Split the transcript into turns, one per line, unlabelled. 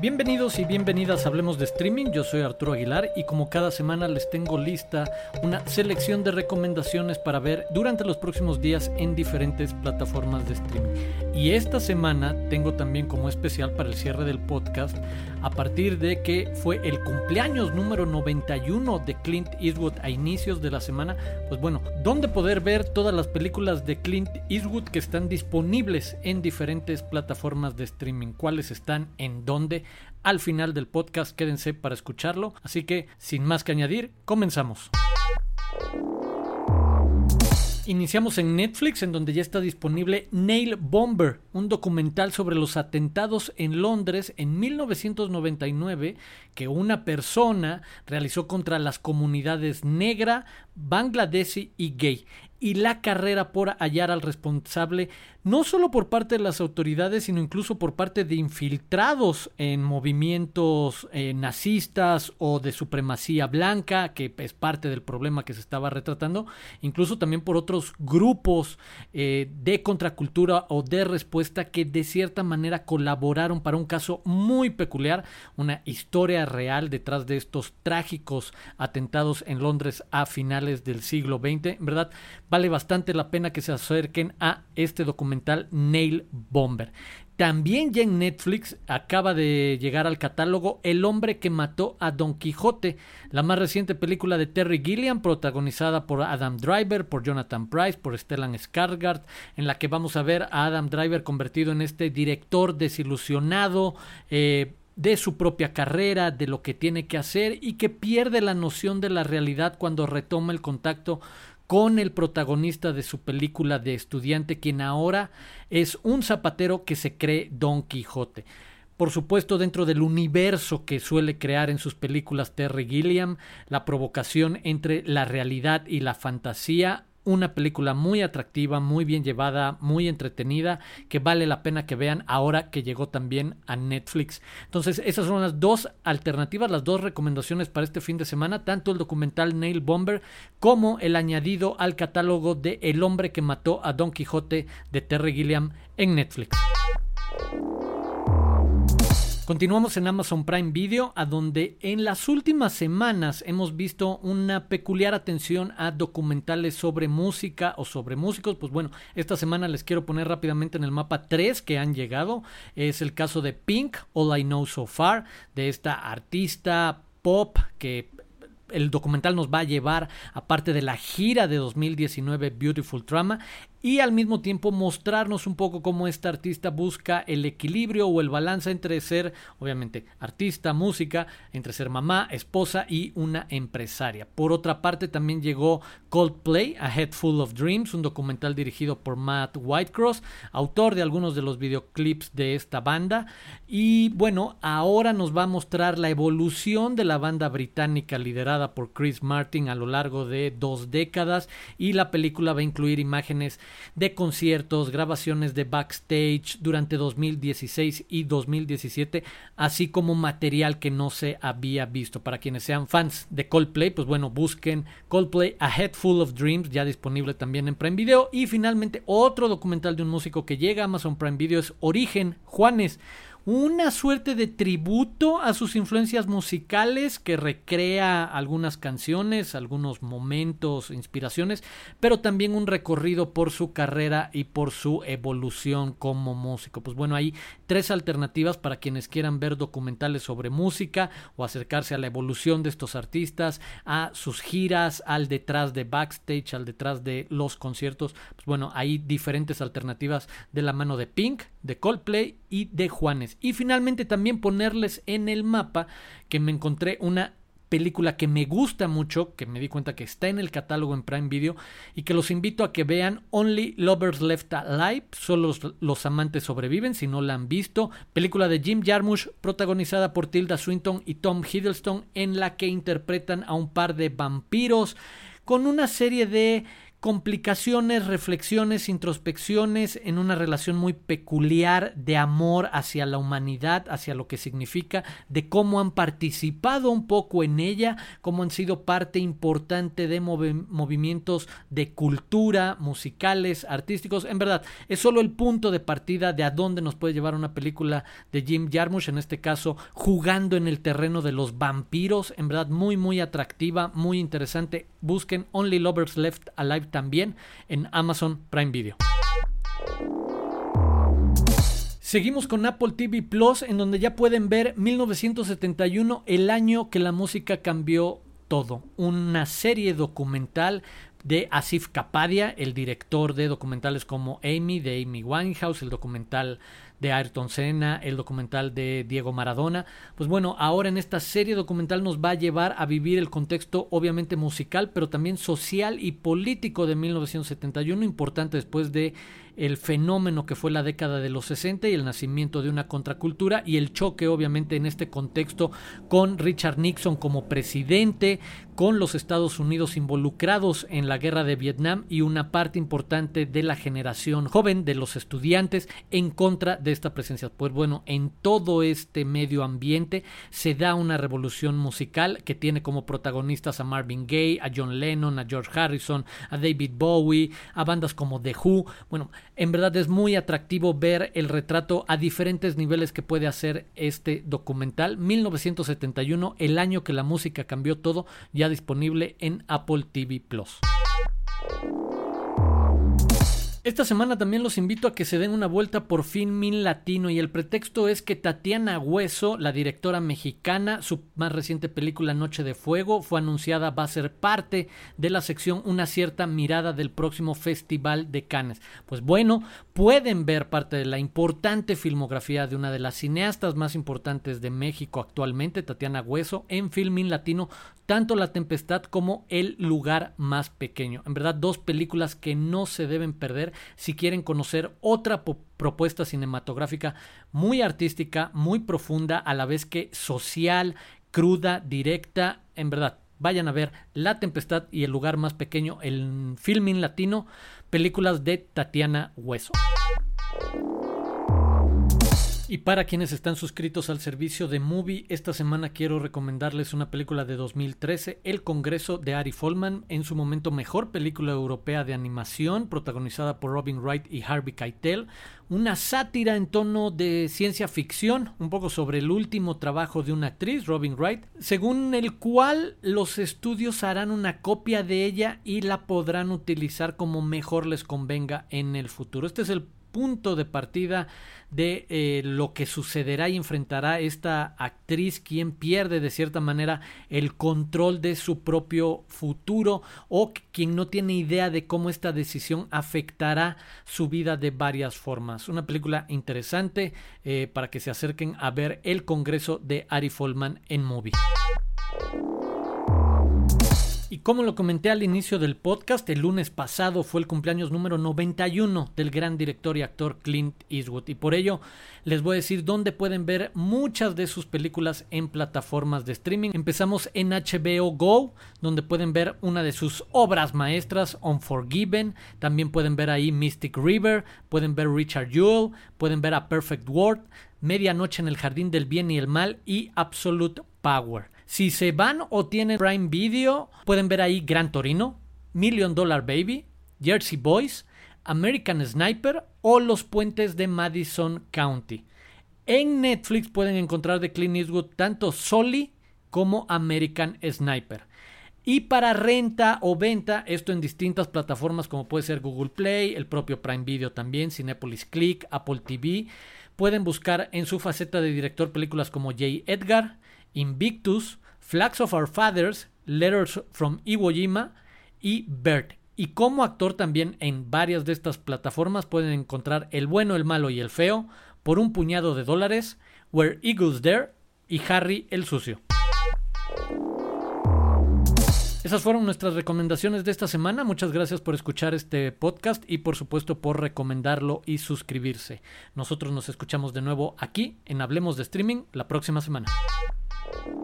Bienvenidos y bienvenidas a Hablemos de Streaming, yo soy Arturo Aguilar y como cada semana les tengo lista una selección de recomendaciones para ver durante los próximos días en diferentes plataformas de streaming. Y esta semana tengo también como especial para el cierre del podcast, a partir de que fue el cumpleaños número 91 de Clint Eastwood a inicios de la semana, pues bueno, ¿dónde poder ver todas las películas de Clint Eastwood que están disponibles en diferentes plataformas de streaming? ¿Cuáles están en dónde? Al final del podcast. Quédense para escucharlo. Así que, sin más que añadir, comenzamos. Iniciamos en Netflix, en donde ya está disponible Nail Bomber, un documental sobre los atentados en Londres en 1999 que una persona realizó contra las comunidades negra, bangladeshi y gay y la carrera por hallar al responsable, no solo por parte de las autoridades, sino incluso por parte de infiltrados en movimientos eh, nazistas o de supremacía blanca, que es parte del problema que se estaba retratando, incluso también por otros grupos eh, de contracultura o de respuesta que de cierta manera colaboraron para un caso muy peculiar, una historia real detrás de estos trágicos atentados en Londres a finales del siglo XX, ¿verdad? Vale bastante la pena que se acerquen a este documental Nail Bomber. También ya en Netflix acaba de llegar al catálogo El hombre que mató a Don Quijote, la más reciente película de Terry Gilliam, protagonizada por Adam Driver, por Jonathan Price, por Stellan Skarsgård, en la que vamos a ver a Adam Driver convertido en este director desilusionado, eh, de su propia carrera, de lo que tiene que hacer y que pierde la noción de la realidad cuando retoma el contacto con el protagonista de su película de estudiante, quien ahora es un zapatero que se cree Don Quijote. Por supuesto, dentro del universo que suele crear en sus películas Terry Gilliam, la provocación entre la realidad y la fantasía una película muy atractiva, muy bien llevada, muy entretenida, que vale la pena que vean ahora que llegó también a Netflix. Entonces, esas son las dos alternativas, las dos recomendaciones para este fin de semana, tanto el documental Nail Bomber como el añadido al catálogo de El hombre que mató a Don Quijote de Terry Gilliam en Netflix. Continuamos en Amazon Prime Video, a donde en las últimas semanas hemos visto una peculiar atención a documentales sobre música o sobre músicos. Pues bueno, esta semana les quiero poner rápidamente en el mapa tres que han llegado. Es el caso de Pink, All I Know So Far, de esta artista pop que el documental nos va a llevar, aparte de la gira de 2019 Beautiful Trauma, y al mismo tiempo mostrarnos un poco cómo esta artista busca el equilibrio o el balance entre ser, obviamente, artista, música, entre ser mamá, esposa y una empresaria. Por otra parte, también llegó Coldplay, A Head Full of Dreams, un documental dirigido por Matt Whitecross, autor de algunos de los videoclips de esta banda. Y bueno, ahora nos va a mostrar la evolución de la banda británica liderada por Chris Martin a lo largo de dos décadas y la película va a incluir imágenes de conciertos, grabaciones de backstage durante 2016 y 2017, así como material que no se había visto. Para quienes sean fans de Coldplay, pues bueno, busquen Coldplay A Head Full of Dreams, ya disponible también en Prime Video. Y finalmente, otro documental de un músico que llega a Amazon Prime Video es Origen Juanes una suerte de tributo a sus influencias musicales que recrea algunas canciones, algunos momentos, inspiraciones, pero también un recorrido por su carrera y por su evolución como músico. Pues bueno, hay tres alternativas para quienes quieran ver documentales sobre música o acercarse a la evolución de estos artistas, a sus giras, al detrás de backstage, al detrás de los conciertos. Pues bueno, hay diferentes alternativas de la mano de Pink, de Coldplay y de Juanes. Y finalmente también ponerles en el mapa que me encontré una película que me gusta mucho, que me di cuenta que está en el catálogo en Prime Video y que los invito a que vean Only Lovers Left Alive, solo los, los, amantes sobreviven si no la han visto, película de Jim Jarmusch protagonizada por Tilda Swinton y Tom Hiddleston en la que interpretan a un par de vampiros con una serie de complicaciones, reflexiones, introspecciones en una relación muy peculiar de amor hacia la humanidad, hacia lo que significa, de cómo han participado un poco en ella, cómo han sido parte importante de movimientos de cultura, musicales, artísticos. En verdad, es solo el punto de partida de a dónde nos puede llevar una película de Jim Jarmusch, en este caso jugando en el terreno de los vampiros. En verdad, muy, muy atractiva, muy interesante. Busquen Only Lovers Left Alive también en Amazon Prime Video. Seguimos con Apple TV Plus, en donde ya pueden ver 1971, el año que la música cambió todo. Una serie documental de Asif Kapadia, el director de documentales como Amy, de Amy Winehouse, el documental de Ayrton Senna, el documental de Diego Maradona. Pues bueno, ahora en esta serie documental nos va a llevar a vivir el contexto obviamente musical, pero también social y político de 1971, importante después de el fenómeno que fue la década de los 60 y el nacimiento de una contracultura y el choque obviamente en este contexto con Richard Nixon como presidente, con los Estados Unidos involucrados en la guerra de Vietnam y una parte importante de la generación joven de los estudiantes en contra de esta presencia. Pues bueno, en todo este medio ambiente se da una revolución musical que tiene como protagonistas a Marvin Gaye, a John Lennon, a George Harrison, a David Bowie, a bandas como The Who. Bueno, en verdad es muy atractivo ver el retrato a diferentes niveles que puede hacer este documental. 1971, el año que la música cambió todo, ya disponible en Apple TV Plus. Esta semana también los invito a que se den una vuelta por fin Min Latino y el pretexto es que Tatiana Hueso, la directora mexicana, su más reciente película Noche de Fuego fue anunciada va a ser parte de la sección Una cierta mirada del próximo Festival de Cannes. Pues bueno, pueden ver parte de la importante filmografía de una de las cineastas más importantes de México actualmente, Tatiana Hueso, en Filmin Latino, tanto La Tempestad como El lugar más pequeño. En verdad, dos películas que no se deben perder si quieren conocer otra propuesta cinematográfica muy artística, muy profunda, a la vez que social, cruda, directa, en verdad. Vayan a ver La Tempestad y El lugar más pequeño, el filming latino, películas de Tatiana Hueso. Y para quienes están suscritos al servicio de Movie, esta semana quiero recomendarles una película de 2013, El Congreso de Ari Folman, en su momento mejor película europea de animación, protagonizada por Robin Wright y Harvey Keitel, una sátira en tono de ciencia ficción, un poco sobre el último trabajo de una actriz, Robin Wright, según el cual los estudios harán una copia de ella y la podrán utilizar como mejor les convenga en el futuro. Este es el punto de partida de eh, lo que sucederá y enfrentará esta actriz quien pierde de cierta manera el control de su propio futuro o quien no tiene idea de cómo esta decisión afectará su vida de varias formas. Una película interesante eh, para que se acerquen a ver el Congreso de Ari Folman en Movie. Y como lo comenté al inicio del podcast, el lunes pasado fue el cumpleaños número 91 del gran director y actor Clint Eastwood. Y por ello les voy a decir dónde pueden ver muchas de sus películas en plataformas de streaming. Empezamos en HBO Go, donde pueden ver una de sus obras maestras, Unforgiven. También pueden ver ahí Mystic River, pueden ver Richard Jewell, pueden ver A Perfect World, Medianoche en el Jardín del Bien y el Mal y Absolute Power. Si se van o tienen Prime Video, pueden ver ahí Gran Torino, Million Dollar Baby, Jersey Boys, American Sniper o Los Puentes de Madison County. En Netflix pueden encontrar de Clint Eastwood tanto Soli como American Sniper. Y para renta o venta, esto en distintas plataformas como puede ser Google Play, el propio Prime Video también, Cinepolis Click, Apple TV, pueden buscar en su faceta de director películas como J. Edgar, Invictus, Flags of Our Fathers, Letters from Iwo Jima y Bert. Y como actor también en varias de estas plataformas pueden encontrar El bueno, el malo y el feo por un puñado de dólares, Where Eagles Dare y Harry el sucio. Esas fueron nuestras recomendaciones de esta semana. Muchas gracias por escuchar este podcast y por supuesto por recomendarlo y suscribirse. Nosotros nos escuchamos de nuevo aquí en Hablemos de Streaming la próxima semana. Thank you.